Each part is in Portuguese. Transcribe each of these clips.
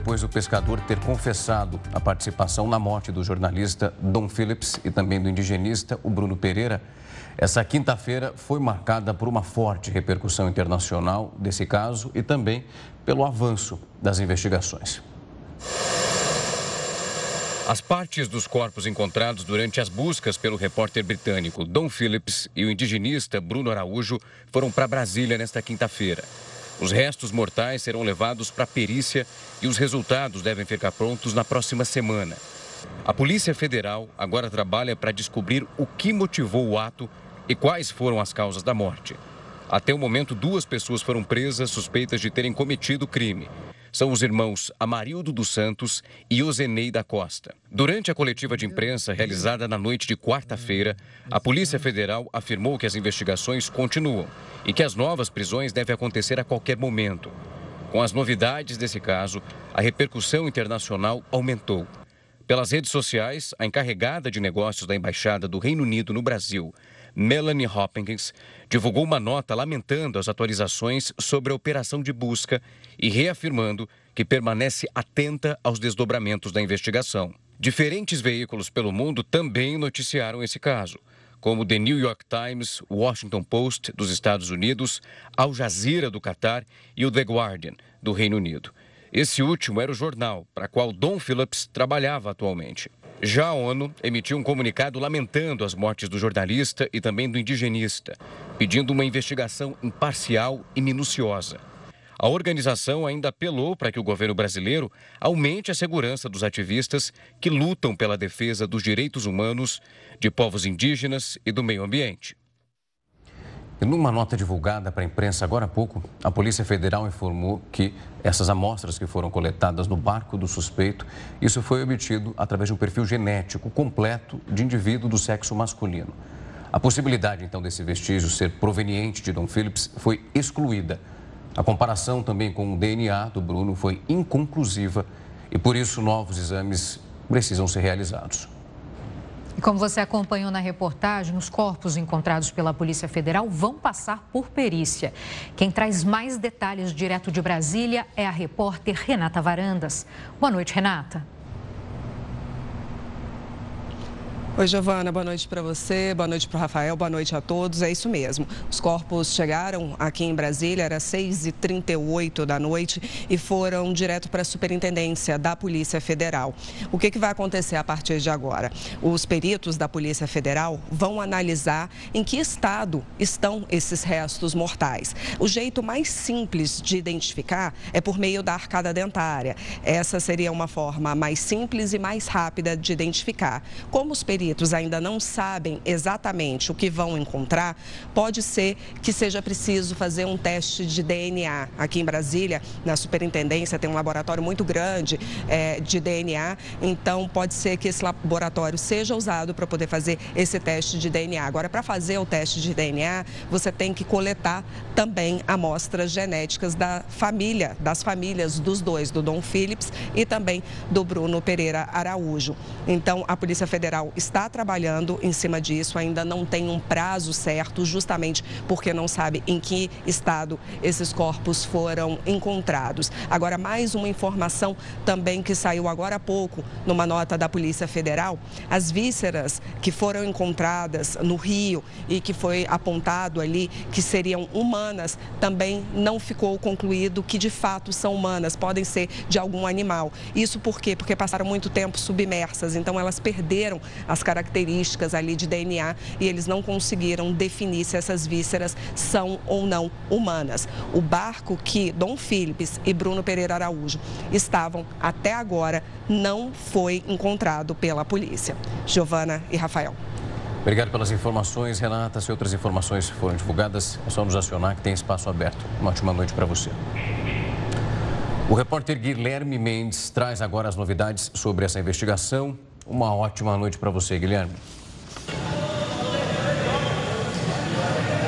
depois do pescador ter confessado a participação na morte do jornalista Dom Phillips e também do indigenista, o Bruno Pereira. Essa quinta-feira foi marcada por uma forte repercussão internacional desse caso e também pelo avanço das investigações. As partes dos corpos encontrados durante as buscas pelo repórter britânico Don Phillips e o indigenista Bruno Araújo foram para Brasília nesta quinta-feira. Os restos mortais serão levados para a perícia e os resultados devem ficar prontos na próxima semana. A Polícia Federal agora trabalha para descobrir o que motivou o ato e quais foram as causas da morte. Até o momento, duas pessoas foram presas suspeitas de terem cometido o crime são os irmãos Amarildo dos Santos e Ozenei da Costa. Durante a coletiva de imprensa realizada na noite de quarta-feira, a Polícia Federal afirmou que as investigações continuam e que as novas prisões devem acontecer a qualquer momento. Com as novidades desse caso, a repercussão internacional aumentou. Pelas redes sociais, a encarregada de negócios da Embaixada do Reino Unido no Brasil, Melanie Hopkins, divulgou uma nota lamentando as atualizações sobre a operação de busca e reafirmando que permanece atenta aos desdobramentos da investigação. Diferentes veículos pelo mundo também noticiaram esse caso, como The New York Times, Washington Post dos Estados Unidos, Al Jazeera do Catar e o The Guardian do Reino Unido. Esse último era o jornal para qual Don Phillips trabalhava atualmente. Já a ONU emitiu um comunicado lamentando as mortes do jornalista e também do indigenista, pedindo uma investigação imparcial e minuciosa. A organização ainda apelou para que o governo brasileiro aumente a segurança dos ativistas que lutam pela defesa dos direitos humanos, de povos indígenas e do meio ambiente. E numa nota divulgada para a imprensa agora há pouco, a Polícia Federal informou que essas amostras que foram coletadas no barco do suspeito, isso foi obtido através de um perfil genético completo de indivíduo do sexo masculino. A possibilidade, então, desse vestígio ser proveniente de Dom Phillips foi excluída. A comparação também com o DNA do Bruno foi inconclusiva e, por isso, novos exames precisam ser realizados. E como você acompanhou na reportagem, os corpos encontrados pela Polícia Federal vão passar por perícia. Quem traz mais detalhes direto de Brasília é a repórter Renata Varandas. Boa noite, Renata. Oi, Giovana, boa noite para você, boa noite para o Rafael, boa noite a todos. É isso mesmo. Os corpos chegaram aqui em Brasília, era 6h38 da noite e foram direto para a superintendência da Polícia Federal. O que, que vai acontecer a partir de agora? Os peritos da Polícia Federal vão analisar em que estado estão esses restos mortais. O jeito mais simples de identificar é por meio da arcada dentária. Essa seria uma forma mais simples e mais rápida de identificar. Como os peritos peritos ainda não sabem exatamente o que vão encontrar, pode ser que seja preciso fazer um teste de DNA. Aqui em Brasília, na superintendência, tem um laboratório muito grande é, de DNA, então pode ser que esse laboratório seja usado para poder fazer esse teste de DNA. Agora, para fazer o teste de DNA, você tem que coletar também amostras genéticas da família, das famílias dos dois, do Dom Phillips e também do Bruno Pereira Araújo. Então, a Polícia Federal está está trabalhando em cima disso, ainda não tem um prazo certo, justamente porque não sabe em que estado esses corpos foram encontrados. Agora, mais uma informação também que saiu agora há pouco numa nota da Polícia Federal: as vísceras que foram encontradas no Rio e que foi apontado ali que seriam humanas, também não ficou concluído que de fato são humanas, podem ser de algum animal. Isso por quê? Porque passaram muito tempo submersas, então elas perderam as características ali de DNA e eles não conseguiram definir se essas vísceras são ou não humanas. O barco que Dom Philips e Bruno Pereira Araújo estavam até agora não foi encontrado pela polícia. Giovana e Rafael. Obrigado pelas informações, Renata. Se outras informações forem divulgadas, é só nos acionar que tem espaço aberto. Uma ótima noite para você. O repórter Guilherme Mendes traz agora as novidades sobre essa investigação uma ótima noite para você, Guilherme.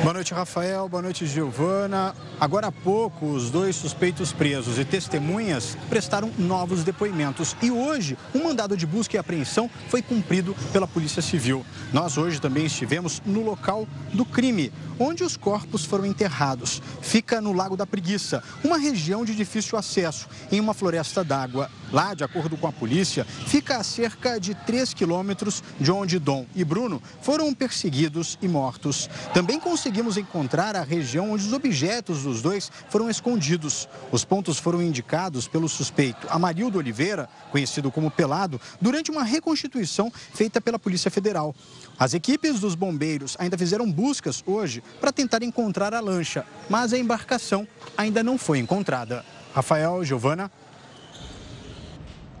Boa noite, Rafael. Boa noite, Giovana. Agora há pouco, os dois suspeitos presos e testemunhas prestaram novos depoimentos. E hoje, um mandado de busca e apreensão foi cumprido pela Polícia Civil. Nós hoje também estivemos no local do crime, onde os corpos foram enterrados. Fica no Lago da Preguiça, uma região de difícil acesso, em uma floresta d'água. Lá, de acordo com a polícia, fica a cerca de 3 quilômetros de onde Dom e Bruno foram perseguidos e mortos. Também conseguimos encontrar a região onde os objetos dos dois foram escondidos. Os pontos foram indicados pelo suspeito Amarildo Oliveira, conhecido como Pelado, durante uma reconstituição feita pela Polícia Federal. As equipes dos bombeiros ainda fizeram buscas hoje para tentar encontrar a lancha, mas a embarcação ainda não foi encontrada. Rafael, Giovana.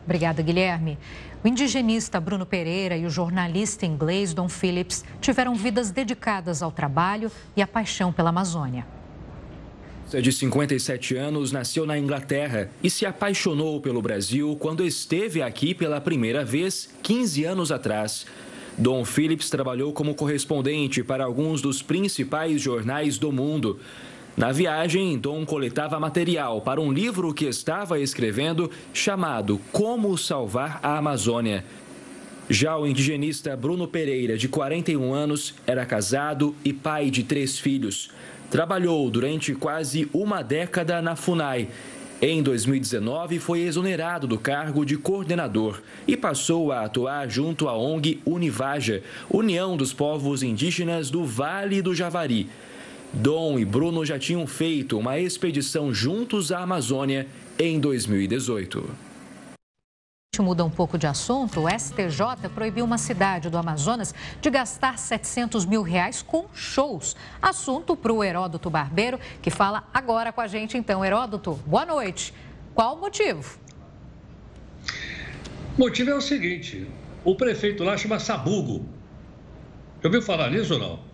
Obrigada, Guilherme. O indigenista Bruno Pereira e o jornalista inglês Don Phillips tiveram vidas dedicadas ao trabalho e à paixão pela Amazônia. De 57 anos, nasceu na Inglaterra e se apaixonou pelo Brasil quando esteve aqui pela primeira vez 15 anos atrás. Dom Phillips trabalhou como correspondente para alguns dos principais jornais do mundo. Na viagem, Dom coletava material para um livro que estava escrevendo chamado Como Salvar a Amazônia. Já o indigenista Bruno Pereira, de 41 anos, era casado e pai de três filhos. Trabalhou durante quase uma década na FUNAI. Em 2019, foi exonerado do cargo de coordenador e passou a atuar junto à ONG Univaja, União dos Povos Indígenas do Vale do Javari. Dom e Bruno já tinham feito uma expedição juntos à Amazônia em 2018. Muda um pouco de assunto. O STJ proibiu uma cidade do Amazonas de gastar 700 mil reais com shows. Assunto para o Heródoto Barbeiro, que fala agora com a gente. Então, Heródoto, boa noite. Qual o motivo? O motivo é o seguinte: o prefeito lá chama Sabugo. Já ouviu falar nisso ou não?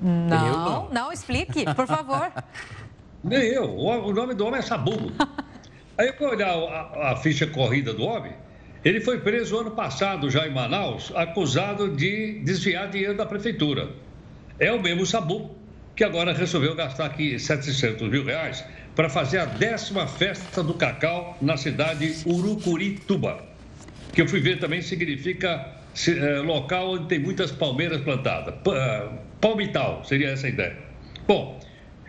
Não, não, não, explique, por favor. Nem eu. O nome do homem é Sabugo. Aí eu fui olhar a, a, ficha corrida do homem. Ele foi preso ano passado, já em Manaus, acusado de desviar dinheiro da prefeitura. É o mesmo Sabu que agora resolveu gastar aqui 700 mil reais para fazer a décima festa do cacau na cidade Urucurituba, que eu fui ver também significa é, local onde tem muitas palmeiras plantadas. Palmital, seria essa a ideia. Bom,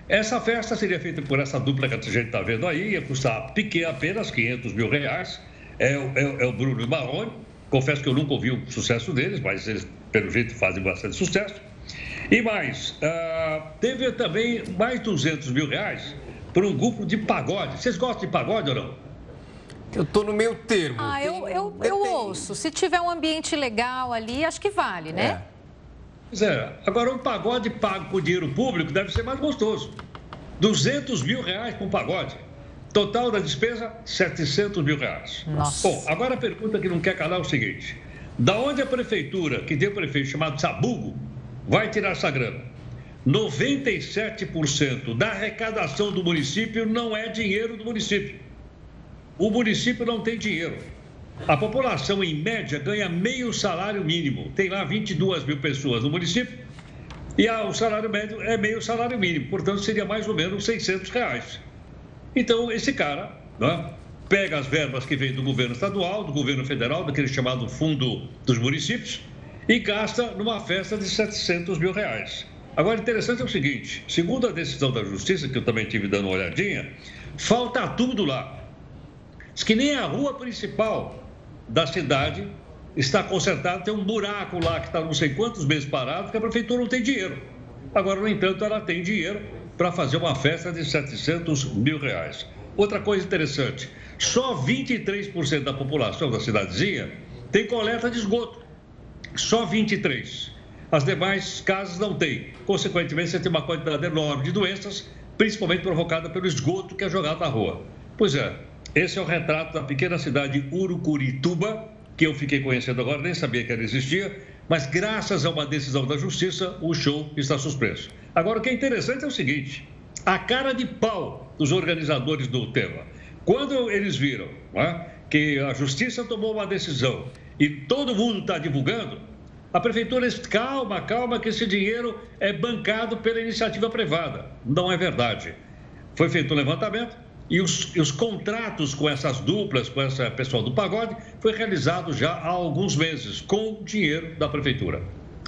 essa festa seria feita por essa dupla que a gente está vendo aí, ia custar pequeno, apenas 500 mil reais. É, é, é o Bruno e Marrone. Confesso que eu nunca ouvi o sucesso deles, mas eles, pelo jeito, fazem bastante sucesso. E mais, uh, teve também mais 200 mil reais para um grupo de pagode. Vocês gostam de pagode ou não? Eu estou no meio termo. Ah, eu, eu, eu ouço. Se tiver um ambiente legal ali, acho que vale, né? É. Pois é. Agora, um pagode pago com dinheiro público deve ser mais gostoso. 200 mil reais para um pagode. Total da despesa, 700 mil reais. Nossa. Bom, agora a pergunta que não quer calar é o seguinte. Da onde a prefeitura, que tem um prefeito chamado Sabugo, vai tirar essa grana? 97% da arrecadação do município não é dinheiro do município o município não tem dinheiro. A população, em média, ganha meio salário mínimo. Tem lá 22 mil pessoas no município e o salário médio é meio salário mínimo. Portanto, seria mais ou menos 600 reais. Então, esse cara né, pega as verbas que vêm do governo estadual, do governo federal, daquele chamado Fundo dos Municípios, e gasta numa festa de 700 mil reais. Agora, interessante é o seguinte: segundo a decisão da Justiça, que eu também tive dando uma olhadinha, falta tudo lá. Diz que nem a rua principal da cidade está consertada, tem um buraco lá que está não sei quantos meses parado, porque a prefeitura não tem dinheiro. Agora, no entanto, ela tem dinheiro para fazer uma festa de 700 mil reais. Outra coisa interessante, só 23% da população da cidadezinha tem coleta de esgoto. Só 23%. As demais casas não têm. Consequentemente, você tem uma quantidade enorme de doenças, principalmente provocada pelo esgoto que é jogado na rua. Pois é, esse é o retrato da pequena cidade de Urucurituba, que eu fiquei conhecendo agora, nem sabia que ela existia, mas graças a uma decisão da justiça, o show está suspenso. Agora, o que é interessante é o seguinte: a cara de pau dos organizadores do tema. Quando eles viram é, que a justiça tomou uma decisão e todo mundo está divulgando, A prefeitura, calma, calma, que esse dinheiro é bancado pela iniciativa privada. Não é verdade. Foi feito um levantamento e os, os contratos com essas duplas, com essa pessoal do pagode, foi realizado já há alguns meses, com dinheiro da prefeitura.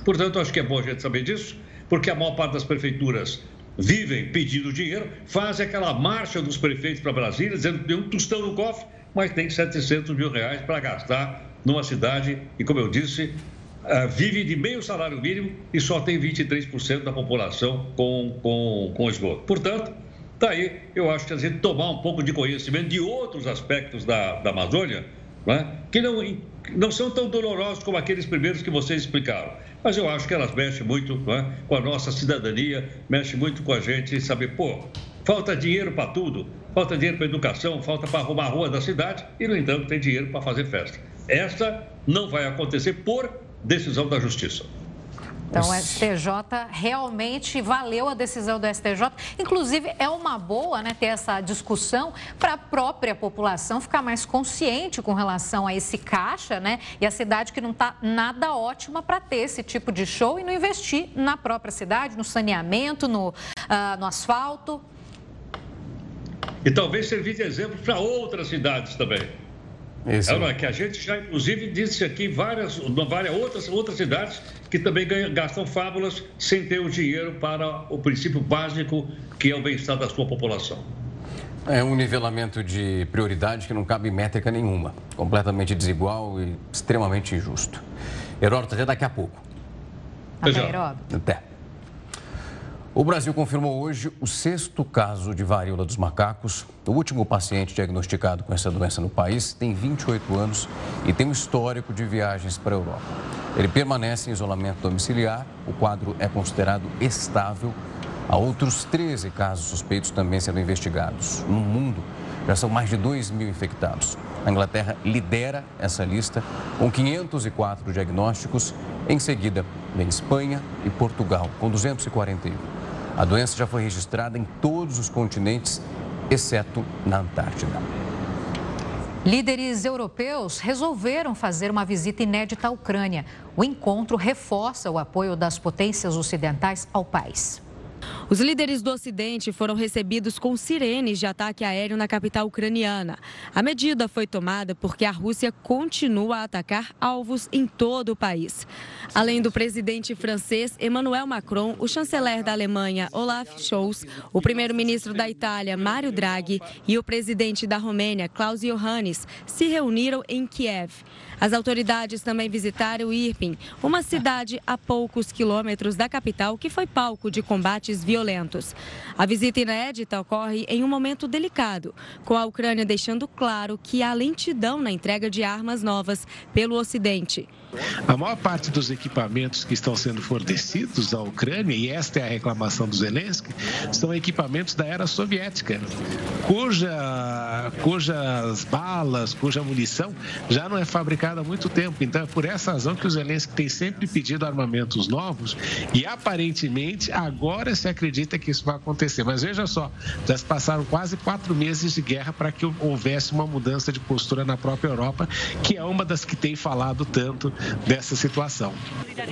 Portanto, acho que é bom a gente saber disso, porque a maior parte das prefeituras vivem pedindo dinheiro, fazem aquela marcha dos prefeitos para Brasília, dizendo que tem um tostão no cofre, mas tem 700 mil reais para gastar numa cidade e, como eu disse, uh, vive de meio salário mínimo e só tem 23% da população com, com, com esgoto. Portanto, daí eu acho que a gente tomar um pouco de conhecimento de outros aspectos da, da Amazônia, né, que não, não são tão dolorosos como aqueles primeiros que vocês explicaram. Mas eu acho que elas mexem muito é? com a nossa cidadania, mexem muito com a gente saber, pô, falta dinheiro para tudo, falta dinheiro para educação, falta para arrumar a rua da cidade e, no entanto, tem dinheiro para fazer festa. Essa não vai acontecer por decisão da Justiça. Então, o STJ realmente valeu a decisão do STJ. Inclusive, é uma boa né, ter essa discussão para a própria população ficar mais consciente com relação a esse caixa, né? E a cidade que não está nada ótima para ter esse tipo de show e não investir na própria cidade, no saneamento, no, uh, no asfalto. E talvez servir de exemplo para outras cidades também. Isso. É, que a gente já, inclusive, disse aqui várias, várias outras, outras cidades que também ganham, gastam fábulas sem ter o dinheiro para o princípio básico, que é o bem-estar da sua população. É um nivelamento de prioridade que não cabe métrica nenhuma, completamente desigual e extremamente injusto. Heródoto, até daqui a pouco. Até, Heródoto. Até. O Brasil confirmou hoje o sexto caso de varíola dos macacos. O último paciente diagnosticado com essa doença no país tem 28 anos e tem um histórico de viagens para a Europa. Ele permanece em isolamento domiciliar, o quadro é considerado estável. Há outros 13 casos suspeitos também sendo investigados. No mundo, já são mais de 2 mil infectados. A Inglaterra lidera essa lista com 504 diagnósticos. Em seguida, vem Espanha e Portugal, com 241. A doença já foi registrada em todos os continentes, exceto na Antártida. Líderes europeus resolveram fazer uma visita inédita à Ucrânia. O encontro reforça o apoio das potências ocidentais ao país. Os líderes do Ocidente foram recebidos com sirenes de ataque aéreo na capital ucraniana. A medida foi tomada porque a Rússia continua a atacar alvos em todo o país. Além do presidente francês Emmanuel Macron, o chanceler da Alemanha Olaf Scholz, o primeiro-ministro da Itália Mário Draghi e o presidente da Romênia Klaus Iohannis se reuniram em Kiev. As autoridades também visitaram Irpin, uma cidade a poucos quilômetros da capital que foi palco de combates violentos. A visita inédita ocorre em um momento delicado, com a Ucrânia deixando claro que há lentidão na entrega de armas novas pelo Ocidente. A maior parte dos equipamentos que estão sendo fornecidos à Ucrânia, e esta é a reclamação do Zelensky, são equipamentos da era soviética, cuja, cujas balas, cuja munição já não é fabricada há muito tempo. Então é por essa razão que o Zelensky tem sempre pedido armamentos novos e aparentemente agora se acredita que isso vai acontecer. Mas veja só, já se passaram quase quatro meses de guerra para que houvesse uma mudança de postura na própria Europa, que é uma das que tem falado tanto dessa situação.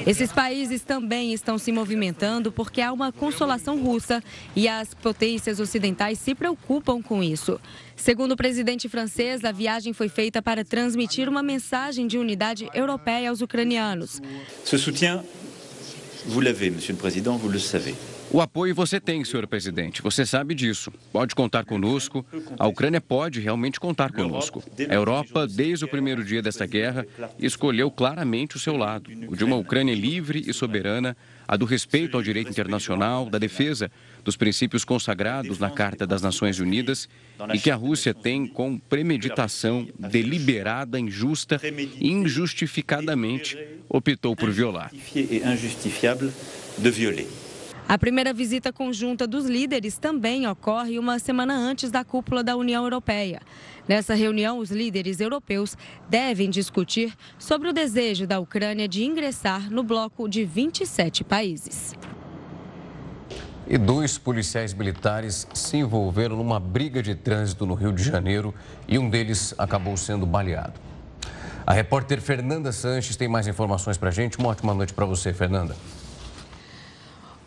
Esses países também estão se movimentando porque há uma consolação russa e as potências ocidentais se preocupam com isso. Segundo o presidente francês, a viagem foi feita para transmitir uma mensagem de unidade europeia aos ucranianos. Ce soutien, vous l'avez, monsieur le président, vous le savez. O apoio você tem, senhor presidente. Você sabe disso. Pode contar conosco. A Ucrânia pode realmente contar conosco. A Europa, desde o primeiro dia desta guerra, escolheu claramente o seu lado: o de uma Ucrânia livre e soberana, a do respeito ao direito internacional, da defesa dos princípios consagrados na Carta das Nações Unidas e que a Rússia tem com premeditação, deliberada, injusta e injustificadamente optou por violar. A primeira visita conjunta dos líderes também ocorre uma semana antes da cúpula da União Europeia. Nessa reunião, os líderes europeus devem discutir sobre o desejo da Ucrânia de ingressar no bloco de 27 países. E dois policiais militares se envolveram numa briga de trânsito no Rio de Janeiro e um deles acabou sendo baleado. A repórter Fernanda Sanches tem mais informações para a gente. Uma ótima noite para você, Fernanda.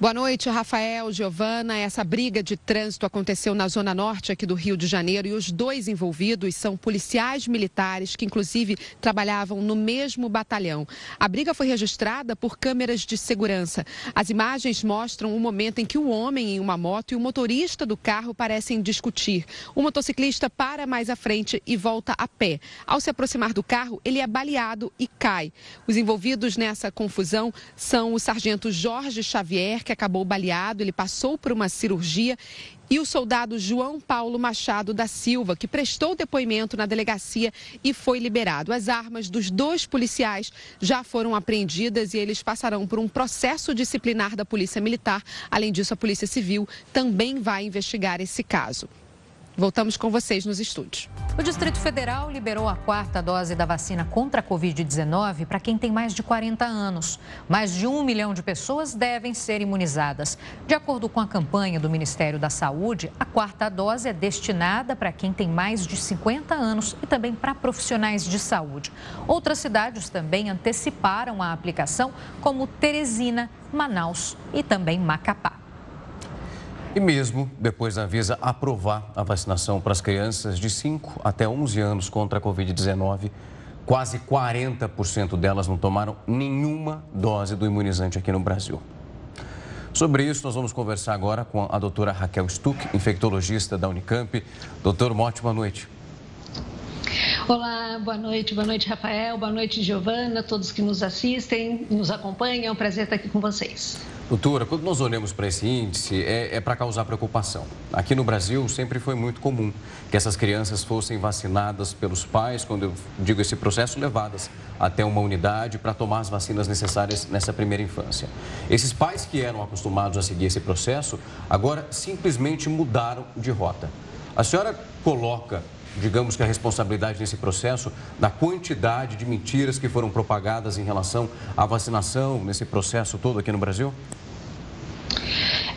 Boa noite, Rafael, Giovana. Essa briga de trânsito aconteceu na zona norte aqui do Rio de Janeiro e os dois envolvidos são policiais militares que, inclusive, trabalhavam no mesmo batalhão. A briga foi registrada por câmeras de segurança. As imagens mostram o momento em que o homem em uma moto e o motorista do carro parecem discutir. O motociclista para mais à frente e volta a pé. Ao se aproximar do carro, ele é baleado e cai. Os envolvidos nessa confusão são o sargento Jorge Xavier, que acabou baleado, ele passou por uma cirurgia e o soldado João Paulo Machado da Silva, que prestou depoimento na delegacia e foi liberado. As armas dos dois policiais já foram apreendidas e eles passarão por um processo disciplinar da Polícia Militar. Além disso, a Polícia Civil também vai investigar esse caso. Voltamos com vocês nos estúdios. O Distrito Federal liberou a quarta dose da vacina contra a Covid-19 para quem tem mais de 40 anos. Mais de um milhão de pessoas devem ser imunizadas. De acordo com a campanha do Ministério da Saúde, a quarta dose é destinada para quem tem mais de 50 anos e também para profissionais de saúde. Outras cidades também anteciparam a aplicação, como Teresina, Manaus e também Macapá. E mesmo depois da Anvisa aprovar a vacinação para as crianças de 5 até 11 anos contra a Covid-19, quase 40% delas não tomaram nenhuma dose do imunizante aqui no Brasil. Sobre isso, nós vamos conversar agora com a doutora Raquel Stuck, infectologista da Unicamp. Doutor Motti, boa noite. Olá, boa noite, boa noite, Rafael, boa noite, Giovana, todos que nos assistem, nos acompanham, é um prazer estar aqui com vocês. Doutora, quando nós olhamos para esse índice, é, é para causar preocupação. Aqui no Brasil, sempre foi muito comum que essas crianças fossem vacinadas pelos pais, quando eu digo esse processo, levadas até uma unidade para tomar as vacinas necessárias nessa primeira infância. Esses pais que eram acostumados a seguir esse processo, agora simplesmente mudaram de rota. A senhora coloca digamos que a responsabilidade nesse processo da quantidade de mentiras que foram propagadas em relação à vacinação nesse processo todo aqui no Brasil?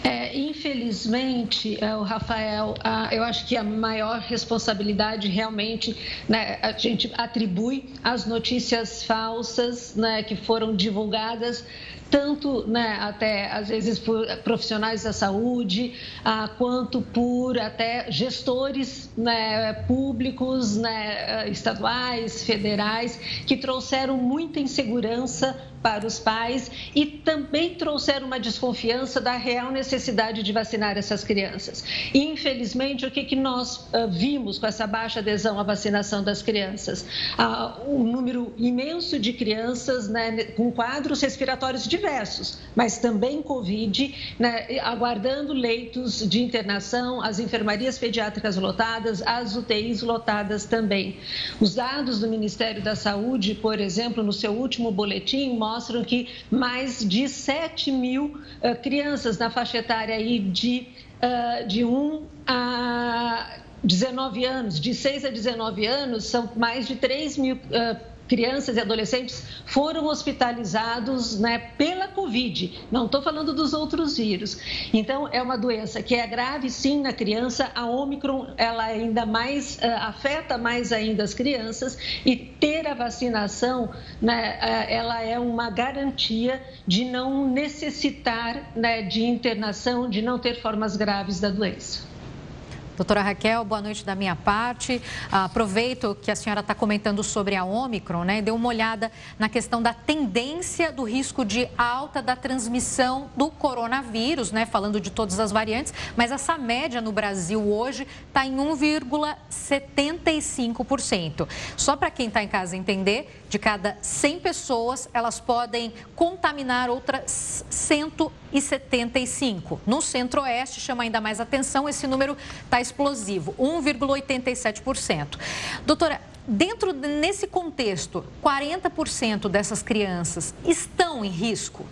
É, infelizmente, é, o Rafael, eu acho que a maior responsabilidade realmente né, a gente atribui às notícias falsas né, que foram divulgadas tanto né, até às vezes por profissionais da saúde, ah, quanto por até gestores né, públicos, né, estaduais, federais, que trouxeram muita insegurança para os pais e também trouxeram uma desconfiança da real necessidade de vacinar essas crianças. E, infelizmente, o que, que nós uh, vimos com essa baixa adesão à vacinação das crianças? Uh, um número imenso de crianças né, com quadros respiratórios diversos, mas também Covid, né, aguardando leitos de internação, as enfermarias pediátricas lotadas, as UTIs lotadas também. Os dados do Ministério da Saúde, por exemplo, no seu último boletim, mostram que mais de 7 mil uh, crianças na faixa etária aí de, uh, de 1 a 19 anos, de 6 a 19 anos, são mais de 3 mil uh, crianças e adolescentes foram hospitalizados né, pela Covid. Não estou falando dos outros vírus. Então, é uma doença que é grave, sim, na criança. A Omicron, ela ainda mais, uh, afeta mais ainda as crianças. E ter a vacinação, né, uh, ela é uma garantia de não necessitar né, de internação, de não ter formas graves da doença. Doutora Raquel, boa noite da minha parte. Aproveito que a senhora está comentando sobre a Omicron, né? Deu uma olhada na questão da tendência do risco de alta da transmissão do coronavírus, né? Falando de todas as variantes, mas essa média no Brasil hoje está em 1,75%. Só para quem está em casa entender, de cada 100 pessoas, elas podem contaminar outras 175. No centro-oeste, chama ainda mais atenção, esse número está explosivo, 1,87%. Doutora, dentro nesse contexto, 40% dessas crianças estão em risco?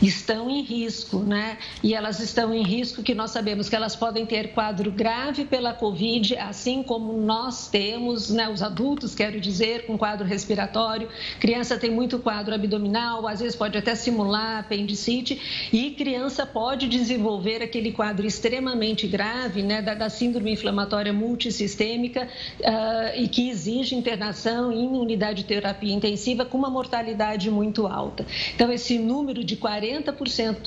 Estão em risco, né? E elas estão em risco que nós sabemos que elas podem ter quadro grave pela Covid, assim como nós temos, né? Os adultos, quero dizer, com quadro respiratório. Criança tem muito quadro abdominal, às vezes pode até simular apendicite e criança pode desenvolver aquele quadro extremamente grave, né? Da, da síndrome inflamatória multissistêmica uh, e que exige internação em unidade de terapia intensiva com uma mortalidade muito alta. Então, esse número de 40%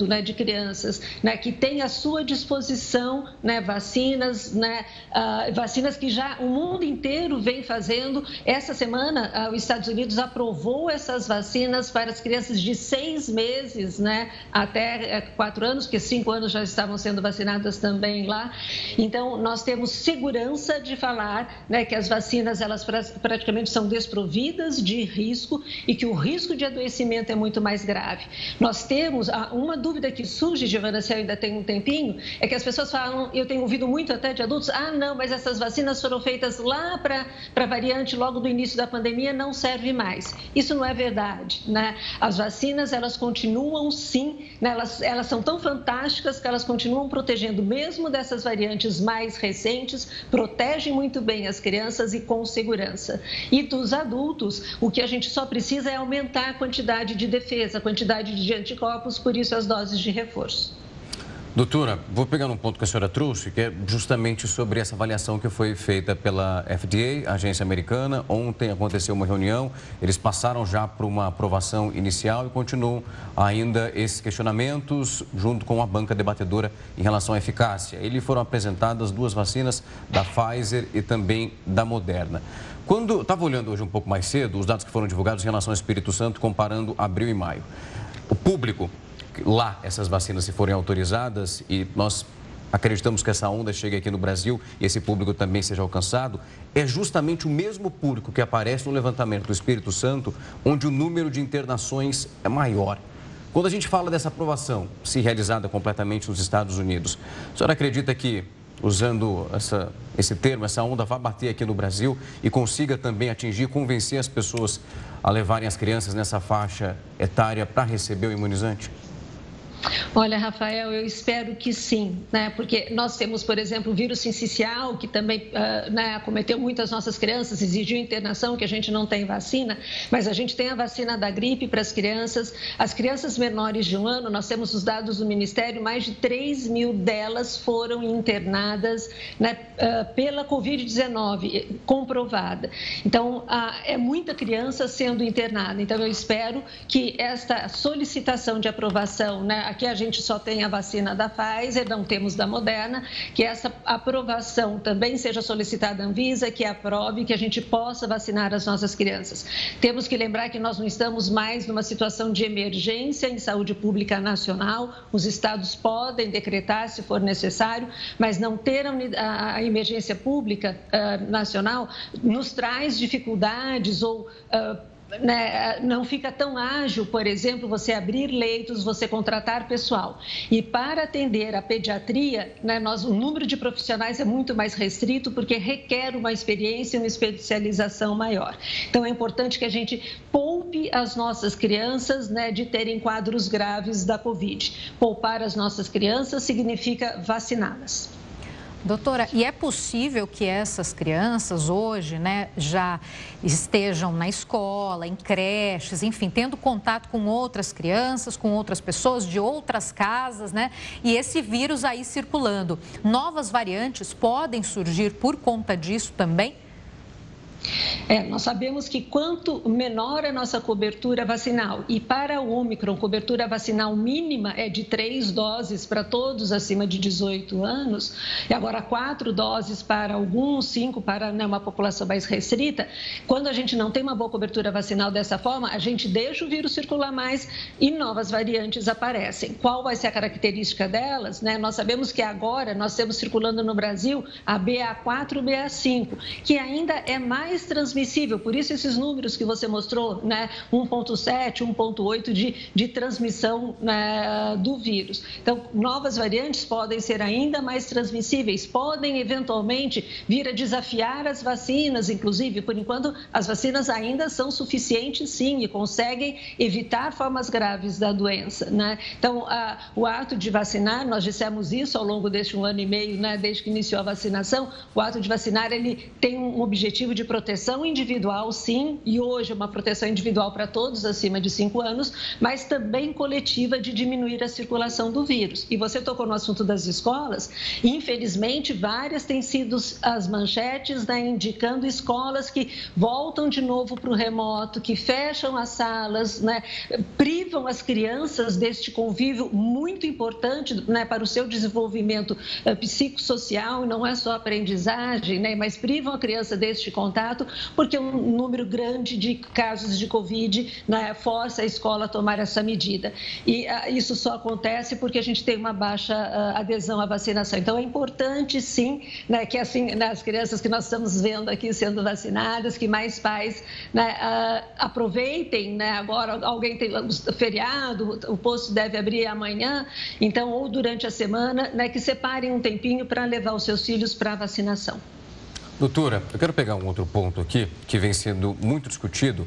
né, de crianças né, que têm à sua disposição né, vacinas, uh, vacinas que já o mundo inteiro vem fazendo. Essa semana, uh, os Estados Unidos aprovou essas vacinas para as crianças de seis meses né, até eh, quatro anos, porque cinco anos já estavam sendo vacinadas também lá. Então, nós temos segurança de falar né, que as vacinas elas praticamente são desprovidas de risco e que o risco de adoecimento é muito mais grave. Nós temos uma dúvida que surge, Giovana, se ainda tem um tempinho, é que as pessoas falam, eu tenho ouvido muito até de adultos, ah, não, mas essas vacinas foram feitas lá para a variante logo do início da pandemia, não serve mais. Isso não é verdade, né? As vacinas, elas continuam sim, né? elas, elas são tão fantásticas que elas continuam protegendo mesmo dessas variantes mais recentes, protegem muito bem as crianças e com segurança. E dos adultos, o que a gente só precisa é aumentar a quantidade de defesa, a quantidade de anticorpos, por isso as doses de reforço. Doutora, vou pegar um ponto que a senhora trouxe, que é justamente sobre essa avaliação que foi feita pela FDA, agência americana. Ontem aconteceu uma reunião, eles passaram já para uma aprovação inicial e continuam ainda esses questionamentos junto com a banca debatedora em relação à eficácia. Eles foram apresentadas duas vacinas, da Pfizer e também da Moderna. Quando estava olhando hoje um pouco mais cedo os dados que foram divulgados em relação ao Espírito Santo, comparando abril e maio. O público lá essas vacinas se forem autorizadas e nós acreditamos que essa onda chegue aqui no Brasil e esse público também seja alcançado, é justamente o mesmo público que aparece no levantamento do Espírito Santo, onde o número de internações é maior. Quando a gente fala dessa aprovação, se realizada completamente nos Estados Unidos, a senhora acredita que, usando essa, esse termo, essa onda vai bater aqui no Brasil e consiga também atingir, convencer as pessoas a levarem as crianças nessa faixa etária para receber o imunizante? Olha, Rafael, eu espero que sim, né? Porque nós temos, por exemplo, o vírus sincicial, que também uh, né, acometeu muitas nossas crianças, exigiu internação, que a gente não tem vacina, mas a gente tem a vacina da gripe para as crianças. As crianças menores de um ano, nós temos os dados do Ministério, mais de 3 mil delas foram internadas né, uh, pela Covid-19, comprovada. Então, uh, é muita criança sendo internada. Então, eu espero que esta solicitação de aprovação, né, aqui a gente só tem a vacina da Pfizer, não temos da Moderna, que essa aprovação também seja solicitada à Anvisa, que aprove, que a gente possa vacinar as nossas crianças. Temos que lembrar que nós não estamos mais numa situação de emergência em saúde pública nacional, os estados podem decretar se for necessário, mas não ter a, emergência pública uh, nacional nos traz dificuldades ou uh, né, não fica tão ágil, por exemplo, você abrir leitos, você contratar pessoal. E para atender a pediatria, né, nós, o número de profissionais é muito mais restrito porque requer uma experiência e uma especialização maior. Então, é importante que a gente poupe as nossas crianças né, de terem quadros graves da Covid. Poupar as nossas crianças significa vaciná-las. Doutora, e é possível que essas crianças hoje, né, já estejam na escola, em creches, enfim, tendo contato com outras crianças, com outras pessoas de outras casas, né? E esse vírus aí circulando. Novas variantes podem surgir por conta disso também? É, nós sabemos que quanto menor a nossa cobertura vacinal, e para o Ômicron, cobertura vacinal mínima é de três doses para todos acima de 18 anos, e agora quatro doses para alguns, cinco para né, uma população mais restrita. Quando a gente não tem uma boa cobertura vacinal dessa forma, a gente deixa o vírus circular mais e novas variantes aparecem. Qual vai ser a característica delas? Né? Nós sabemos que agora nós temos circulando no Brasil a BA4 e BA5, que ainda é mais mais transmissível, por isso esses números que você mostrou, né, 1.7, 1.8 de, de transmissão né, do vírus. Então, novas variantes podem ser ainda mais transmissíveis, podem eventualmente vir a desafiar as vacinas, inclusive, por enquanto as vacinas ainda são suficientes sim e conseguem evitar formas graves da doença, né? Então, a, o ato de vacinar, nós dissemos isso ao longo deste um ano e meio, né, desde que iniciou a vacinação, o ato de vacinar ele tem um objetivo de proteção individual, sim, e hoje uma proteção individual para todos acima de 5 anos, mas também coletiva de diminuir a circulação do vírus. E você tocou no assunto das escolas, infelizmente, várias têm sido as manchetes né, indicando escolas que voltam de novo para o remoto, que fecham as salas, né, privam as crianças deste convívio muito importante né, para o seu desenvolvimento uh, psicossocial, e não é só aprendizagem, né, mas privam a criança deste contato, porque um número grande de casos de Covid né, força a escola a tomar essa medida. E uh, isso só acontece porque a gente tem uma baixa uh, adesão à vacinação. Então, é importante, sim, né, que assim, né, crianças que nós estamos vendo aqui sendo vacinadas, que mais pais né, uh, aproveitem, né, agora alguém tem feriado, o posto deve abrir amanhã, então, ou durante a semana, né, que separem um tempinho para levar os seus filhos para a vacinação. Doutora, eu quero pegar um outro ponto aqui que vem sendo muito discutido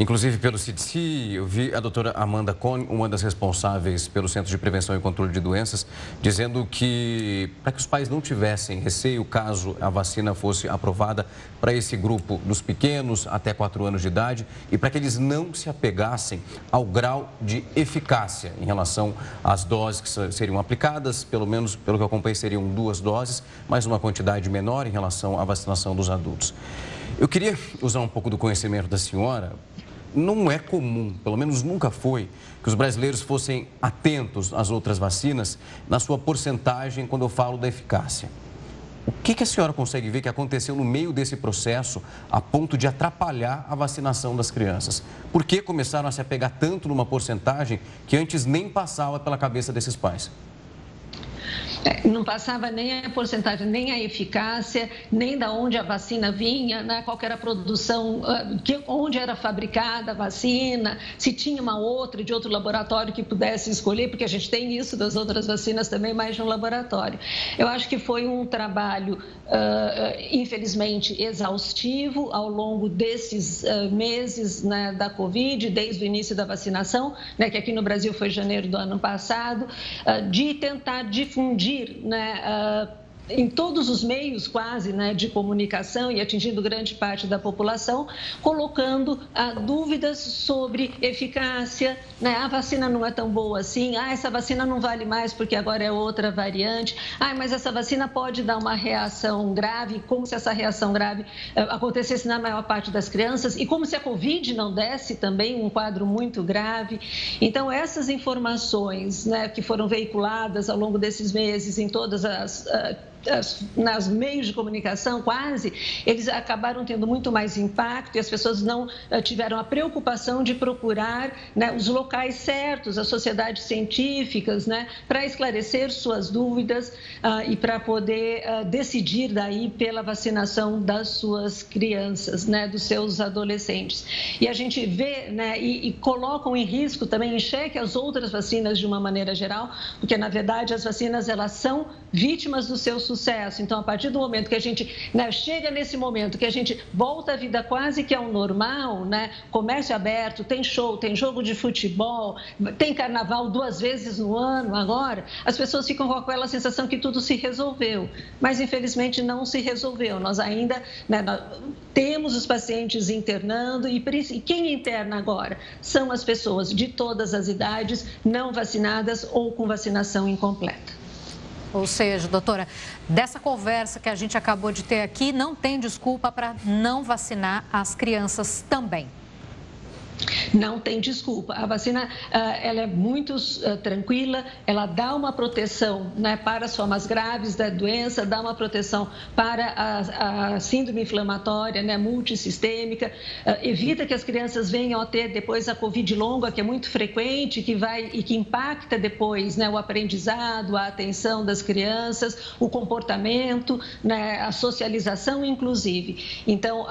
Inclusive pelo CDC, eu vi a doutora Amanda Cohn, uma das responsáveis pelo Centro de Prevenção e Controle de Doenças, dizendo que para que os pais não tivessem receio caso a vacina fosse aprovada para esse grupo dos pequenos até 4 anos de idade e para que eles não se apegassem ao grau de eficácia em relação às doses que seriam aplicadas, pelo menos pelo que eu acompanhei seriam duas doses, mas uma quantidade menor em relação à vacinação dos adultos. Eu queria usar um pouco do conhecimento da senhora. Não é comum, pelo menos nunca foi, que os brasileiros fossem atentos às outras vacinas na sua porcentagem quando eu falo da eficácia. O que, que a senhora consegue ver que aconteceu no meio desse processo a ponto de atrapalhar a vacinação das crianças? Por que começaram a se apegar tanto numa porcentagem que antes nem passava pela cabeça desses pais? É, não passava nem a porcentagem, nem a eficácia, nem da onde a vacina vinha, né? qual era a produção, ah, onde era fabricada a vacina, se tinha uma outra de outro laboratório que pudesse escolher, porque a gente tem isso das outras vacinas também, mais de um laboratório. Eu acho que foi um trabalho, uh, infelizmente, exaustivo ao longo desses meses né, da Covid, desde o início da vacinação, né, que aqui no Brasil foi janeiro do ano passado, de tentar difundir né, uh, em todos os meios quase né, de comunicação e atingindo grande parte da população, colocando ah, dúvidas sobre eficácia, né, a vacina não é tão boa assim, ah, essa vacina não vale mais porque agora é outra variante, ah, mas essa vacina pode dar uma reação grave, como se essa reação grave ah, acontecesse na maior parte das crianças e como se a Covid não desse também um quadro muito grave. Então, essas informações né, que foram veiculadas ao longo desses meses em todas as uh, nas meios de comunicação quase, eles acabaram tendo muito mais impacto e as pessoas não eh, tiveram a preocupação de procurar né, os locais certos, as sociedades científicas, né, para esclarecer suas dúvidas uh, e para poder uh, decidir daí pela vacinação das suas crianças, né, dos seus adolescentes. E a gente vê né, e, e colocam em risco também, em xeque as outras vacinas de uma maneira geral, porque na verdade as vacinas elas são vítimas dos seus sucesso. Então, a partir do momento que a gente né, chega nesse momento que a gente volta à vida quase que ao normal, né? Comércio aberto, tem show, tem jogo de futebol, tem carnaval duas vezes no ano agora, as pessoas ficam com aquela sensação que tudo se resolveu. Mas, infelizmente, não se resolveu. Nós ainda né, nós temos os pacientes internando e quem interna agora são as pessoas de todas as idades, não vacinadas ou com vacinação incompleta. Ou seja, doutora, dessa conversa que a gente acabou de ter aqui, não tem desculpa para não vacinar as crianças também. Não tem desculpa. A vacina ah, ela é muito ah, tranquila, ela dá uma proteção né, para as formas graves da doença, dá uma proteção para a, a síndrome inflamatória né, multissistêmica, ah, evita que as crianças venham a ter depois a Covid longa, que é muito frequente, que vai e que impacta depois né, o aprendizado, a atenção das crianças, o comportamento, né, a socialização, inclusive. Então,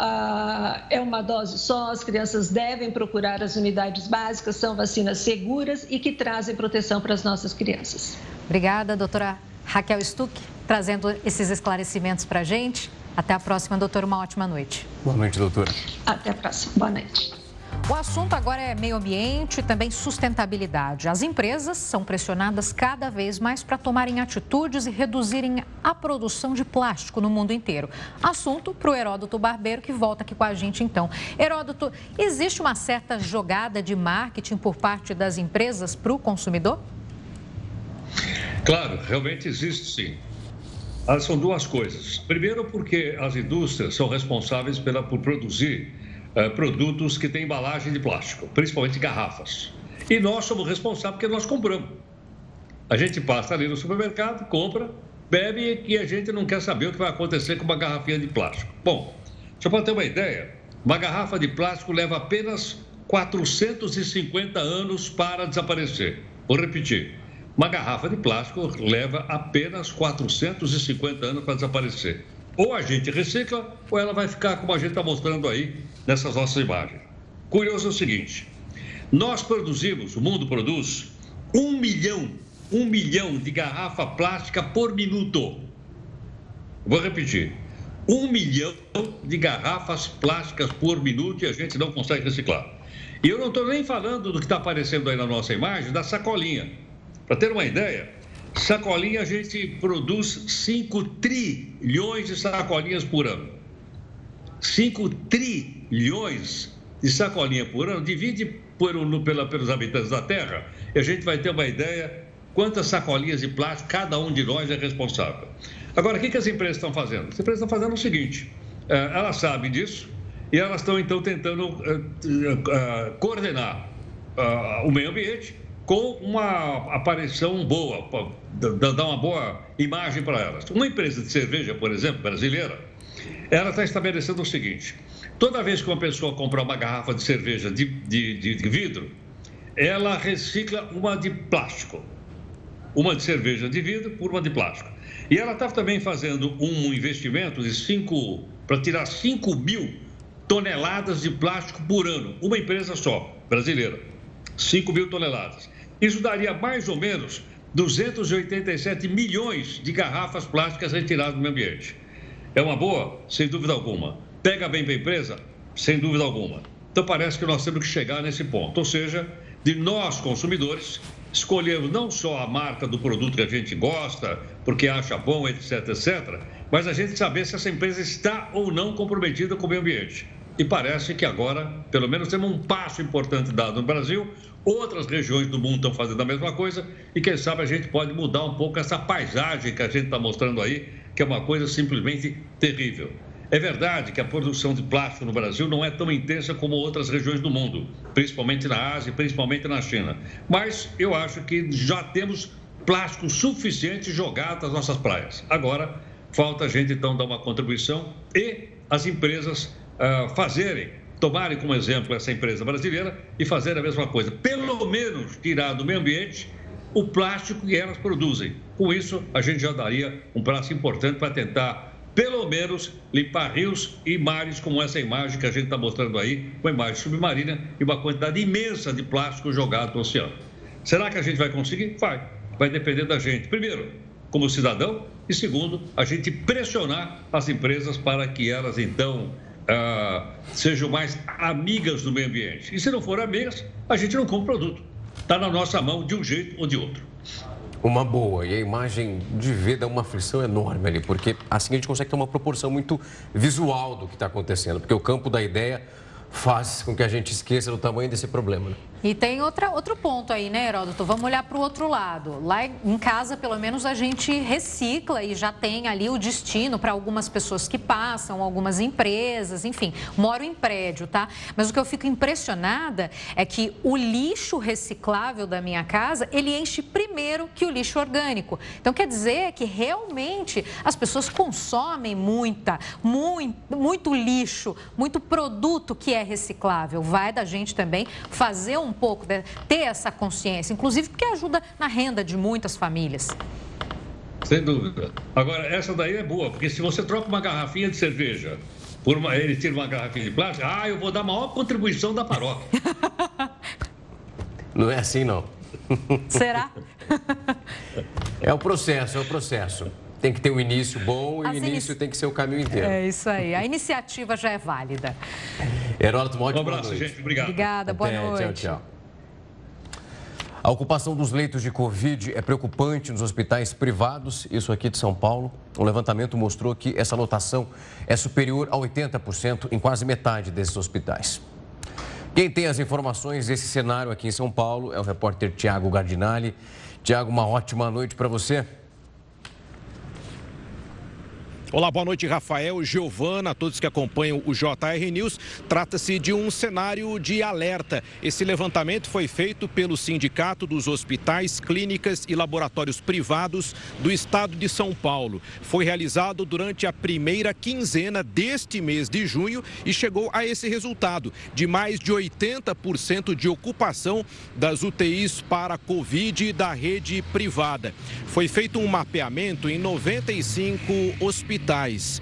é uma dose só, as crianças devem procurar procurar as unidades básicas, são vacinas seguras e que trazem proteção para as nossas crianças. Obrigada, doutora Raquel Stuck, trazendo esses esclarecimentos para a gente. Até a próxima, doutora. Uma ótima noite. Boa noite, doutora. Até a próxima. Boa noite. O assunto agora é meio ambiente e também sustentabilidade. As empresas são pressionadas cada vez mais para tomarem atitudes e reduzirem a produção de plástico no mundo inteiro. Assunto para o Heródoto Barbeiro, que volta aqui com a gente então. Heródoto, existe uma certa jogada de marketing por parte das empresas para o consumidor? Claro, realmente existe sim. Ah, são duas coisas. Primeiro, porque as indústrias são responsáveis pela, por produzir eh, produtos que têm embalagem de plástico, principalmente garrafas. E nós somos responsáveis porque nós compramos. A gente passa ali no supermercado, compra, bebe e a gente não quer saber o que vai acontecer com uma garrafinha de plástico. Bom, só para ter uma ideia, uma garrafa de plástico leva apenas 450 anos para desaparecer. Vou repetir. Uma garrafa de plástico leva apenas 450 anos para desaparecer. Ou a gente recicla, ou ela vai ficar como a gente está mostrando aí nessas nossas imagens. Curioso é o seguinte: nós produzimos, o mundo produz, um milhão, um milhão de garrafa plástica por minuto. Vou repetir: um milhão de garrafas plásticas por minuto e a gente não consegue reciclar. E eu não estou nem falando do que está aparecendo aí na nossa imagem, da sacolinha. Para ter uma ideia, Sacolinha, a gente produz 5 trilhões de sacolinhas por ano. 5 trilhões de sacolinha por ano, divide por, pela, pelos habitantes da Terra, e a gente vai ter uma ideia quantas sacolinhas de plástico cada um de nós é responsável. Agora, o que, que as empresas estão fazendo? As empresas estão fazendo o seguinte: eh, elas sabem disso e elas estão então tentando eh, eh, coordenar o meio ambiente com uma aparição boa, dar uma boa imagem para elas. Uma empresa de cerveja, por exemplo, brasileira, ela está estabelecendo o seguinte: toda vez que uma pessoa comprar uma garrafa de cerveja de, de, de, de vidro, ela recicla uma de plástico. Uma de cerveja de vidro por uma de plástico. E ela está também fazendo um investimento de 5 para tirar 5 mil toneladas de plástico por ano. Uma empresa só, brasileira. 5 mil toneladas. Isso daria mais ou menos 287 milhões de garrafas plásticas retiradas do meio ambiente. É uma boa? Sem dúvida alguma. Pega bem para a empresa? Sem dúvida alguma. Então parece que nós temos que chegar nesse ponto. Ou seja, de nós, consumidores, escolhermos não só a marca do produto que a gente gosta, porque acha bom, etc, etc, mas a gente saber se essa empresa está ou não comprometida com o meio ambiente. E parece que agora, pelo menos, temos um passo importante dado no Brasil. Outras regiões do mundo estão fazendo a mesma coisa. E quem sabe a gente pode mudar um pouco essa paisagem que a gente está mostrando aí, que é uma coisa simplesmente terrível. É verdade que a produção de plástico no Brasil não é tão intensa como outras regiões do mundo, principalmente na Ásia, principalmente na China. Mas eu acho que já temos plástico suficiente jogado nas nossas praias. Agora, falta a gente então dar uma contribuição e as empresas uh, fazerem, tomarem como exemplo essa empresa brasileira e fazer a mesma coisa. Pelo menos tirar do meio ambiente o plástico que elas produzem. Com isso, a gente já daria um passo importante para tentar, pelo menos, limpar rios e mares, como essa imagem que a gente está mostrando aí, uma imagem submarina e uma quantidade imensa de plástico jogado no oceano. Será que a gente vai conseguir? Vai. Vai depender da gente. Primeiro, como cidadão, e segundo, a gente pressionar as empresas para que elas, então, uh, sejam mais amigas do meio ambiente. E se não forem amigas, a gente não compra o produto. Está na nossa mão de um jeito ou de outro. Uma boa, e a imagem de ver dá uma aflição enorme ali, porque assim a gente consegue ter uma proporção muito visual do que está acontecendo, porque o campo da ideia faz com que a gente esqueça do tamanho desse problema. Né? E tem outra, outro ponto aí, né, Heródoto? Vamos olhar para o outro lado. Lá em casa, pelo menos, a gente recicla e já tem ali o destino para algumas pessoas que passam, algumas empresas, enfim. Moro em prédio, tá? Mas o que eu fico impressionada é que o lixo reciclável da minha casa, ele enche primeiro que o lixo orgânico. Então, quer dizer que realmente as pessoas consomem muita, muito, muito lixo, muito produto que é reciclável. Vai da gente também fazer um um pouco, de, ter essa consciência, inclusive porque ajuda na renda de muitas famílias. Sem dúvida. Agora, essa daí é boa, porque se você troca uma garrafinha de cerveja por uma, ele tira uma garrafinha de plástico, ah, eu vou dar a maior contribuição da paróquia. Não é assim, não. Será? É o processo, é o processo. Tem que ter um início bom e As o início inici... tem que ser o caminho inteiro. É isso aí. A iniciativa já é válida. Heródoto, uma ótima Um abraço, noite. gente. Obrigado. Obrigada, boa Até, noite. Tchau, tchau. A ocupação dos leitos de Covid é preocupante nos hospitais privados, isso aqui de São Paulo. O levantamento mostrou que essa lotação é superior a 80% em quase metade desses hospitais. Quem tem as informações desse cenário aqui em São Paulo é o repórter Tiago Gardinali. Tiago, uma ótima noite para você. Olá, boa noite, Rafael, Giovana, todos que acompanham o JR News. Trata-se de um cenário de alerta. Esse levantamento foi feito pelo Sindicato dos Hospitais, Clínicas e Laboratórios Privados do Estado de São Paulo. Foi realizado durante a primeira quinzena deste mês de junho e chegou a esse resultado de mais de 80% de ocupação das UTIs para Covid da rede privada. Foi feito um mapeamento em 95 hospitais hospitais.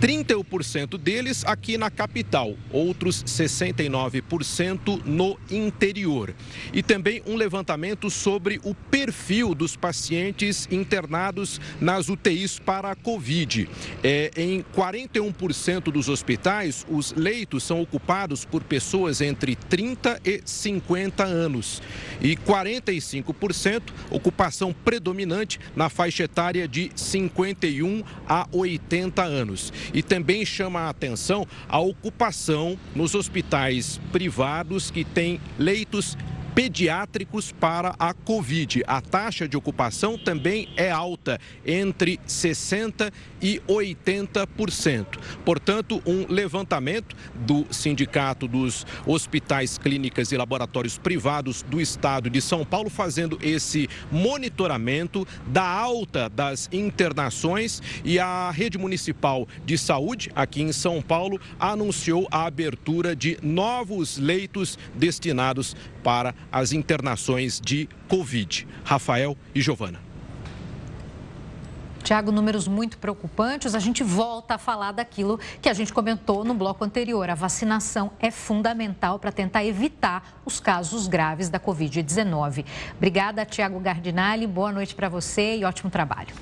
31% deles aqui na capital, outros 69% no interior. E também um levantamento sobre o perfil dos pacientes internados nas UTIs para a Covid. É, em 41% dos hospitais, os leitos são ocupados por pessoas entre 30 e 50 anos. E 45% ocupação predominante na faixa etária de 51 a 80 anos. E também chama a atenção a ocupação nos hospitais privados que têm leitos pediátricos para a Covid. A taxa de ocupação também é alta, entre 60% e 80%. Portanto, um levantamento do Sindicato dos Hospitais, Clínicas e Laboratórios Privados do Estado de São Paulo, fazendo esse monitoramento da alta das internações e a Rede Municipal de Saúde, aqui em São Paulo, anunciou a abertura de novos leitos destinados para as internações de Covid. Rafael e Giovana. Tiago, números muito preocupantes. A gente volta a falar daquilo que a gente comentou no bloco anterior. A vacinação é fundamental para tentar evitar os casos graves da Covid-19. Obrigada, Tiago Gardinali. Boa noite para você e ótimo trabalho.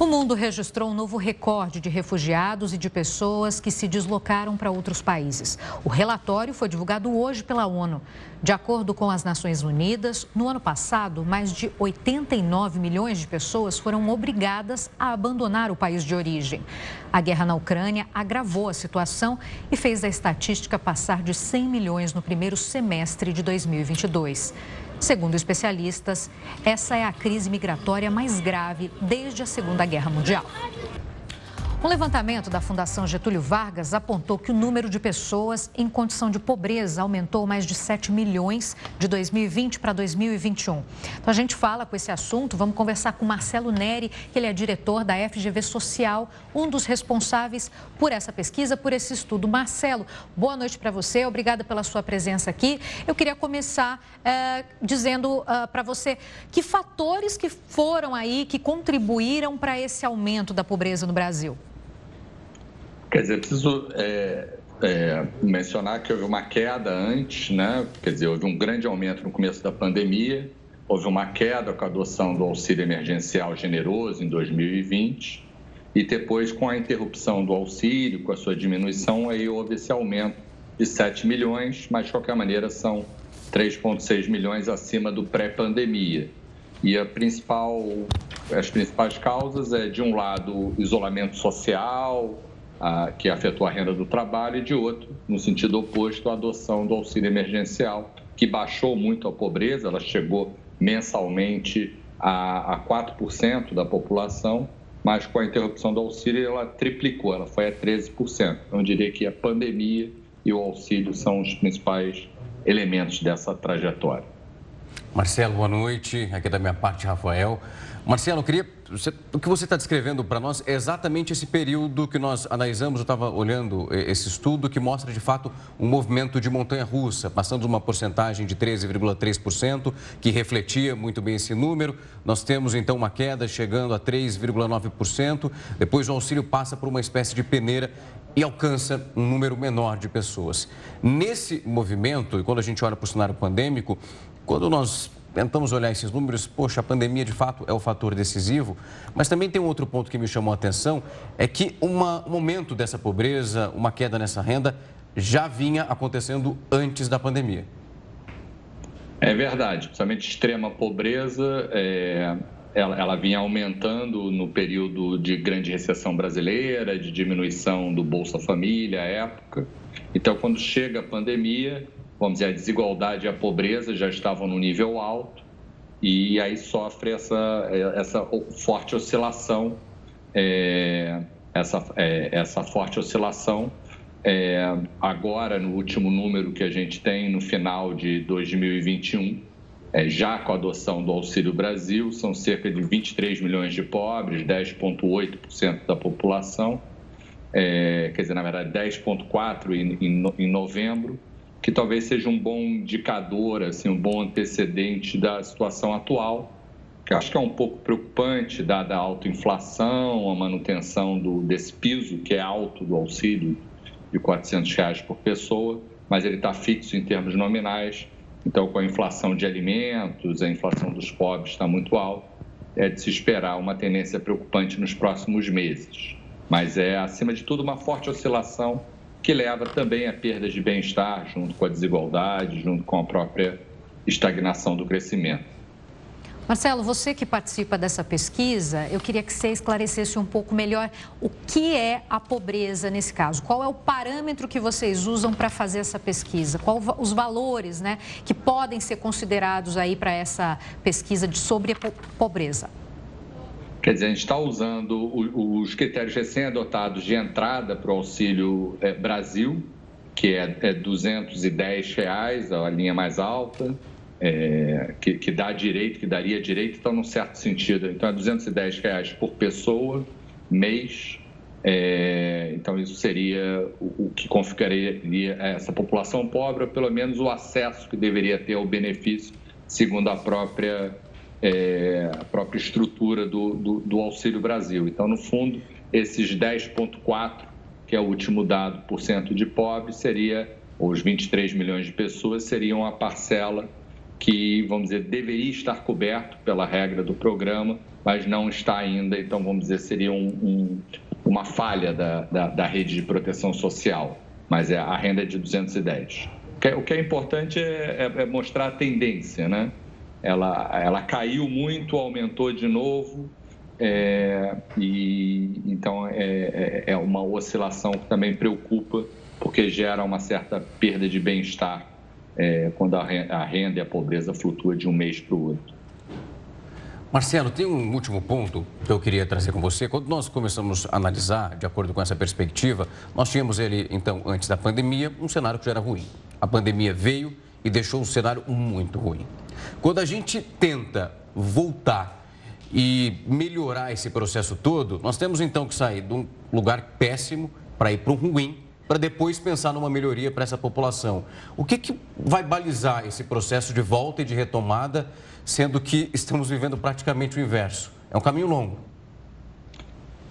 O mundo registrou um novo recorde de refugiados e de pessoas que se deslocaram para outros países. O relatório foi divulgado hoje pela ONU. De acordo com as Nações Unidas, no ano passado, mais de 89 milhões de pessoas foram obrigadas a abandonar o país de origem. A guerra na Ucrânia agravou a situação e fez a estatística passar de 100 milhões no primeiro semestre de 2022. Segundo especialistas, essa é a crise migratória mais grave desde a Segunda Guerra Mundial. Um levantamento da Fundação Getúlio Vargas apontou que o número de pessoas em condição de pobreza aumentou mais de 7 milhões de 2020 para 2021. Então a gente fala com esse assunto, vamos conversar com Marcelo Neri, que ele é diretor da FGV Social, um dos responsáveis por essa pesquisa, por esse estudo. Marcelo, boa noite para você, obrigada pela sua presença aqui. Eu queria começar é, dizendo uh, para você que fatores que foram aí, que contribuíram para esse aumento da pobreza no Brasil. Quer dizer, preciso é, é, mencionar que houve uma queda antes, né? Quer dizer, houve um grande aumento no começo da pandemia, houve uma queda com a adoção do auxílio emergencial generoso em 2020 e depois com a interrupção do auxílio, com a sua diminuição, aí houve esse aumento de 7 milhões, mas de qualquer maneira são 3,6 milhões acima do pré-pandemia. E a principal, as principais causas é, de um lado, isolamento social, a, que afetou a renda do trabalho, e de outro, no sentido oposto, a adoção do auxílio emergencial, que baixou muito a pobreza, ela chegou mensalmente a, a 4% da população, mas com a interrupção do auxílio ela triplicou, ela foi a 13%. Então, eu diria que a pandemia e o auxílio são os principais elementos dessa trajetória. Marcelo, boa noite. Aqui da minha parte, Rafael. Marcelo, eu queria. Você, o que você está descrevendo para nós é exatamente esse período que nós analisamos. Eu estava olhando esse estudo que mostra de fato um movimento de montanha-russa, passando de uma porcentagem de 13,3%, que refletia muito bem esse número. Nós temos então uma queda chegando a 3,9%. Depois o auxílio passa por uma espécie de peneira e alcança um número menor de pessoas. Nesse movimento, e quando a gente olha para o cenário pandêmico, quando nós tentamos olhar esses números, poxa, a pandemia de fato é o fator decisivo, mas também tem um outro ponto que me chamou a atenção, é que uma, um momento dessa pobreza, uma queda nessa renda, já vinha acontecendo antes da pandemia. É verdade, principalmente extrema pobreza, é, ela, ela vinha aumentando no período de grande recessão brasileira, de diminuição do Bolsa Família à época. Então, quando chega a pandemia, vamos dizer, a desigualdade e a pobreza já estavam no nível alto e aí sofre essa, essa forte oscilação, é, essa, é, essa forte oscilação. É, agora, no último número que a gente tem, no final de 2021, é, já com a adoção do Auxílio Brasil, são cerca de 23 milhões de pobres, 10,8% da população, é, quer dizer, na verdade, 10,4% em, em, em novembro, que talvez seja um bom indicador, assim, um bom antecedente da situação atual, que acho que é um pouco preocupante, dada a alta inflação, a manutenção do, desse piso, que é alto do auxílio de 400 reais por pessoa, mas ele está fixo em termos nominais. Então, com a inflação de alimentos, a inflação dos pobres está muito alta, é de se esperar uma tendência preocupante nos próximos meses. Mas é, acima de tudo, uma forte oscilação que leva também a perdas de bem-estar, junto com a desigualdade, junto com a própria estagnação do crescimento. Marcelo, você que participa dessa pesquisa, eu queria que você esclarecesse um pouco melhor o que é a pobreza nesse caso. Qual é o parâmetro que vocês usam para fazer essa pesquisa? Quais os valores né, que podem ser considerados aí para essa pesquisa de sobre a pobreza? Quer dizer, a gente está usando os critérios recém-adotados de entrada para o Auxílio é, Brasil, que é, é 210 reais, a linha mais alta, é, que, que, dá direito, que daria direito, então, num certo sentido. Então, é 210 reais por pessoa, mês. É, então, isso seria o, o, que configuraria essa população pobre, ou pelo menos o acesso que deveria ter ao benefício, segundo a própria é, a própria estrutura do, do, do, Auxílio Brasil. Então, no fundo, esses 10,4%, que é o último dado por cento de pobres, seria, os 23 milhões de pessoas, seriam a parcela que, vamos dizer, deveria estar coberto pela regra do programa, mas não está ainda. Então, vamos dizer, seria um, um, uma falha da, da, da, rede de proteção social, mas é, a renda é de 210. O que é, o que é importante é, é mostrar a tendência, né? Ela, ela caiu muito, aumentou de novo, é, e então é, é, é uma oscilação que também preocupa, porque gera uma certa perda de bem-estar é, quando a renda e a pobreza flutuam de um mês para o outro. Marcelo, tem um último ponto que eu queria trazer com você. Quando nós começamos a analisar, de acordo com essa perspectiva, nós tínhamos ele, então, antes da pandemia, um cenário que já era ruim. A pandemia veio e deixou um cenário muito ruim. Quando a gente tenta voltar e melhorar esse processo todo, nós temos então que sair de um lugar péssimo para ir para um ruim, para depois pensar numa melhoria para essa população. O que, que vai balizar esse processo de volta e de retomada, sendo que estamos vivendo praticamente o inverso? É um caminho longo.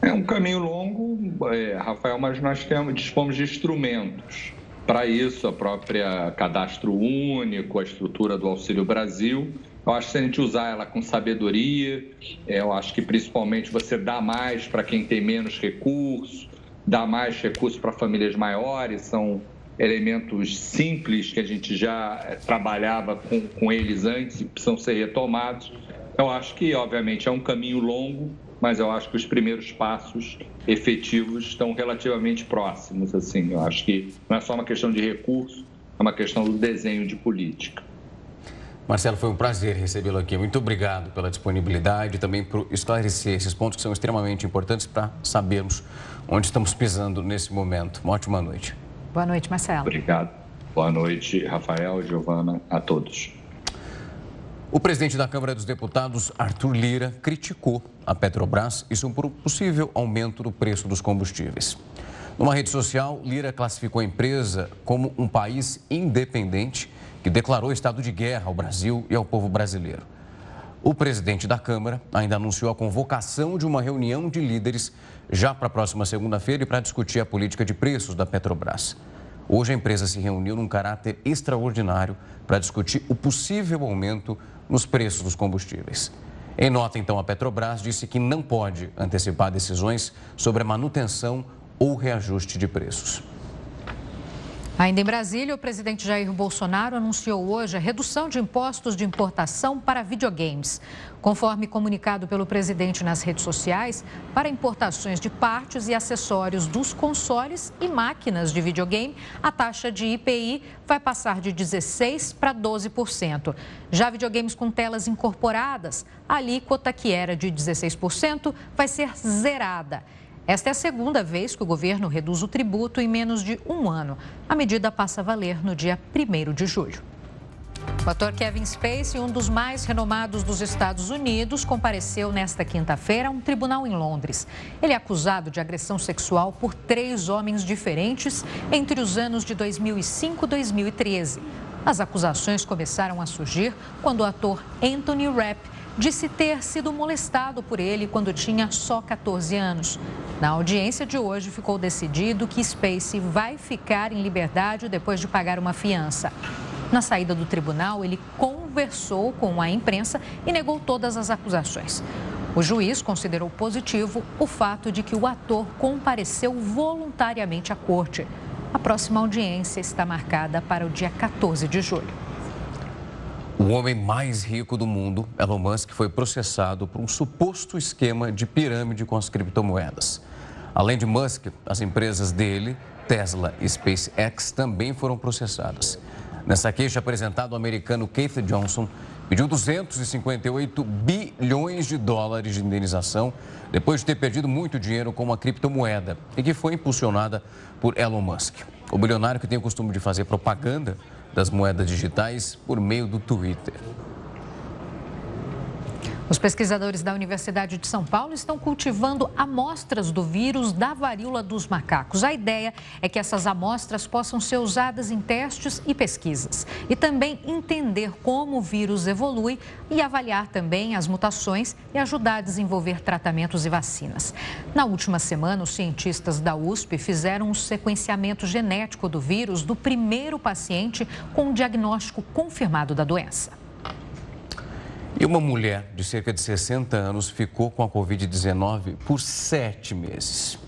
É um caminho longo, é, Rafael, mas nós temos, dispomos de instrumentos para isso, a própria cadastro único, a estrutura do Auxílio Brasil. Eu acho que se a gente usar ela com sabedoria, é, eu acho que principalmente você dá mais para quem tem menos recursos, dá mais recursos para famílias maiores, são elementos simples que a gente já é, trabalhava com, com eles antes e precisam ser retomados. Eu acho que, obviamente, é um caminho longo, mas eu acho que os primeiros passos efetivos estão relativamente próximos. Assim, eu acho que não é só uma questão de recurso, é uma questão do desenho de política. Marcelo, foi um prazer recebê-lo aqui. Muito obrigado pela disponibilidade e também por esclarecer esses pontos que são extremamente importantes para sabermos onde estamos pisando nesse momento. Uma ótima noite. Boa noite, Marcelo. Obrigado. Boa noite, Rafael, Giovana, a todos. O presidente da Câmara dos Deputados, Arthur Lira, criticou a Petrobras, isso por um possível aumento do preço dos combustíveis. Numa rede social, Lira classificou a empresa como um país independente que declarou estado de guerra ao Brasil e ao povo brasileiro. O presidente da Câmara ainda anunciou a convocação de uma reunião de líderes já para a próxima segunda-feira e para discutir a política de preços da Petrobras. Hoje a empresa se reuniu num caráter extraordinário para discutir o possível aumento nos preços dos combustíveis. Em nota, então, a Petrobras disse que não pode antecipar decisões sobre a manutenção ou reajuste de preços. Ainda em Brasília, o presidente Jair Bolsonaro anunciou hoje a redução de impostos de importação para videogames. Conforme comunicado pelo presidente nas redes sociais, para importações de partes e acessórios dos consoles e máquinas de videogame, a taxa de IPI vai passar de 16% para 12%. Já videogames com telas incorporadas, a alíquota, que era de 16%, vai ser zerada. Esta é a segunda vez que o governo reduz o tributo em menos de um ano. A medida passa a valer no dia 1 de julho. O ator Kevin Spacey, um dos mais renomados dos Estados Unidos, compareceu nesta quinta-feira a um tribunal em Londres. Ele é acusado de agressão sexual por três homens diferentes entre os anos de 2005 e 2013. As acusações começaram a surgir quando o ator Anthony Rapp disse ter sido molestado por ele quando tinha só 14 anos. Na audiência de hoje, ficou decidido que Spacey vai ficar em liberdade depois de pagar uma fiança. Na saída do tribunal, ele conversou com a imprensa e negou todas as acusações. O juiz considerou positivo o fato de que o ator compareceu voluntariamente à corte. A próxima audiência está marcada para o dia 14 de julho. O homem mais rico do mundo, Elon Musk, foi processado por um suposto esquema de pirâmide com as criptomoedas. Além de Musk, as empresas dele, Tesla e SpaceX, também foram processadas. Nessa queixa apresentada, o americano Keith Johnson pediu 258 bilhões de dólares de indenização depois de ter perdido muito dinheiro com uma criptomoeda e que foi impulsionada por Elon Musk. O bilionário que tem o costume de fazer propaganda das moedas digitais por meio do Twitter. Os pesquisadores da Universidade de São Paulo estão cultivando amostras do vírus da varíola dos macacos. A ideia é que essas amostras possam ser usadas em testes e pesquisas e também entender como o vírus evolui e avaliar também as mutações e ajudar a desenvolver tratamentos e vacinas. Na última semana, os cientistas da USP fizeram um sequenciamento genético do vírus do primeiro paciente com um diagnóstico confirmado da doença. E uma mulher de cerca de 60 anos ficou com a Covid-19 por sete meses.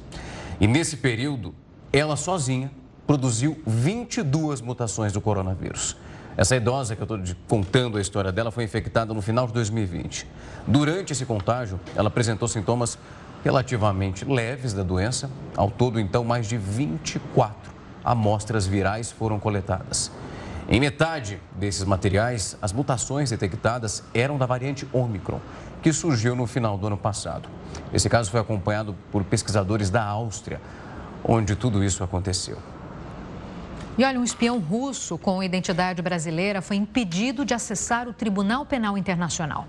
E nesse período, ela sozinha produziu 22 mutações do coronavírus. Essa idosa que eu estou contando a história dela foi infectada no final de 2020. Durante esse contágio, ela apresentou sintomas relativamente leves da doença. Ao todo, então, mais de 24 amostras virais foram coletadas. Em metade desses materiais, as mutações detectadas eram da variante Omicron, que surgiu no final do ano passado. Esse caso foi acompanhado por pesquisadores da Áustria, onde tudo isso aconteceu. E olha, um espião russo com identidade brasileira foi impedido de acessar o Tribunal Penal Internacional.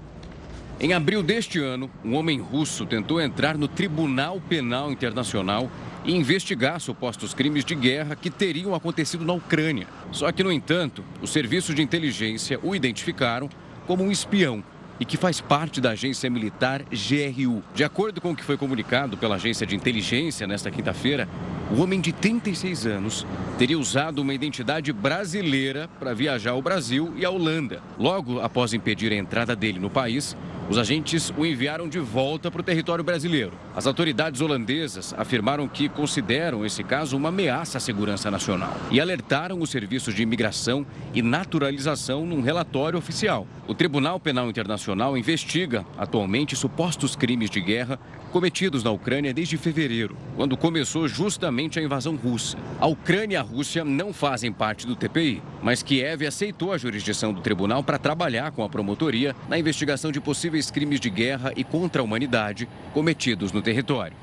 Em abril deste ano, um homem russo tentou entrar no Tribunal Penal Internacional e investigar supostos crimes de guerra que teriam acontecido na Ucrânia. Só que, no entanto, os serviços de inteligência o identificaram como um espião e que faz parte da agência militar GRU. De acordo com o que foi comunicado pela agência de inteligência nesta quinta-feira, o homem de 36 anos teria usado uma identidade brasileira para viajar ao Brasil e à Holanda. Logo após impedir a entrada dele no país, Os agentes o enviaram de volta para o território brasileiro. As autoridades holandesas afirmaram que consideram esse caso uma ameaça à segurança nacional e alertaram os serviços de imigração e naturalização num relatório oficial. O Tribunal Penal Internacional investiga atualmente supostos crimes de guerra cometidos na Ucrânia desde fevereiro, quando começou justamente a invasão russa. A Ucrânia e a Rússia não fazem parte do TPI, mas Kiev aceitou a jurisdição do tribunal para trabalhar com a promotoria na investigação de possíveis crimes de guerra e contra a humanidade cometidos no território.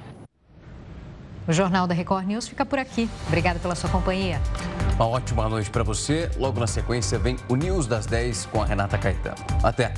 O Jornal da Record News fica por aqui. Obrigada pela sua companhia. Uma ótima noite para você. Logo na sequência vem o News das 10 com a Renata Caetano. Até!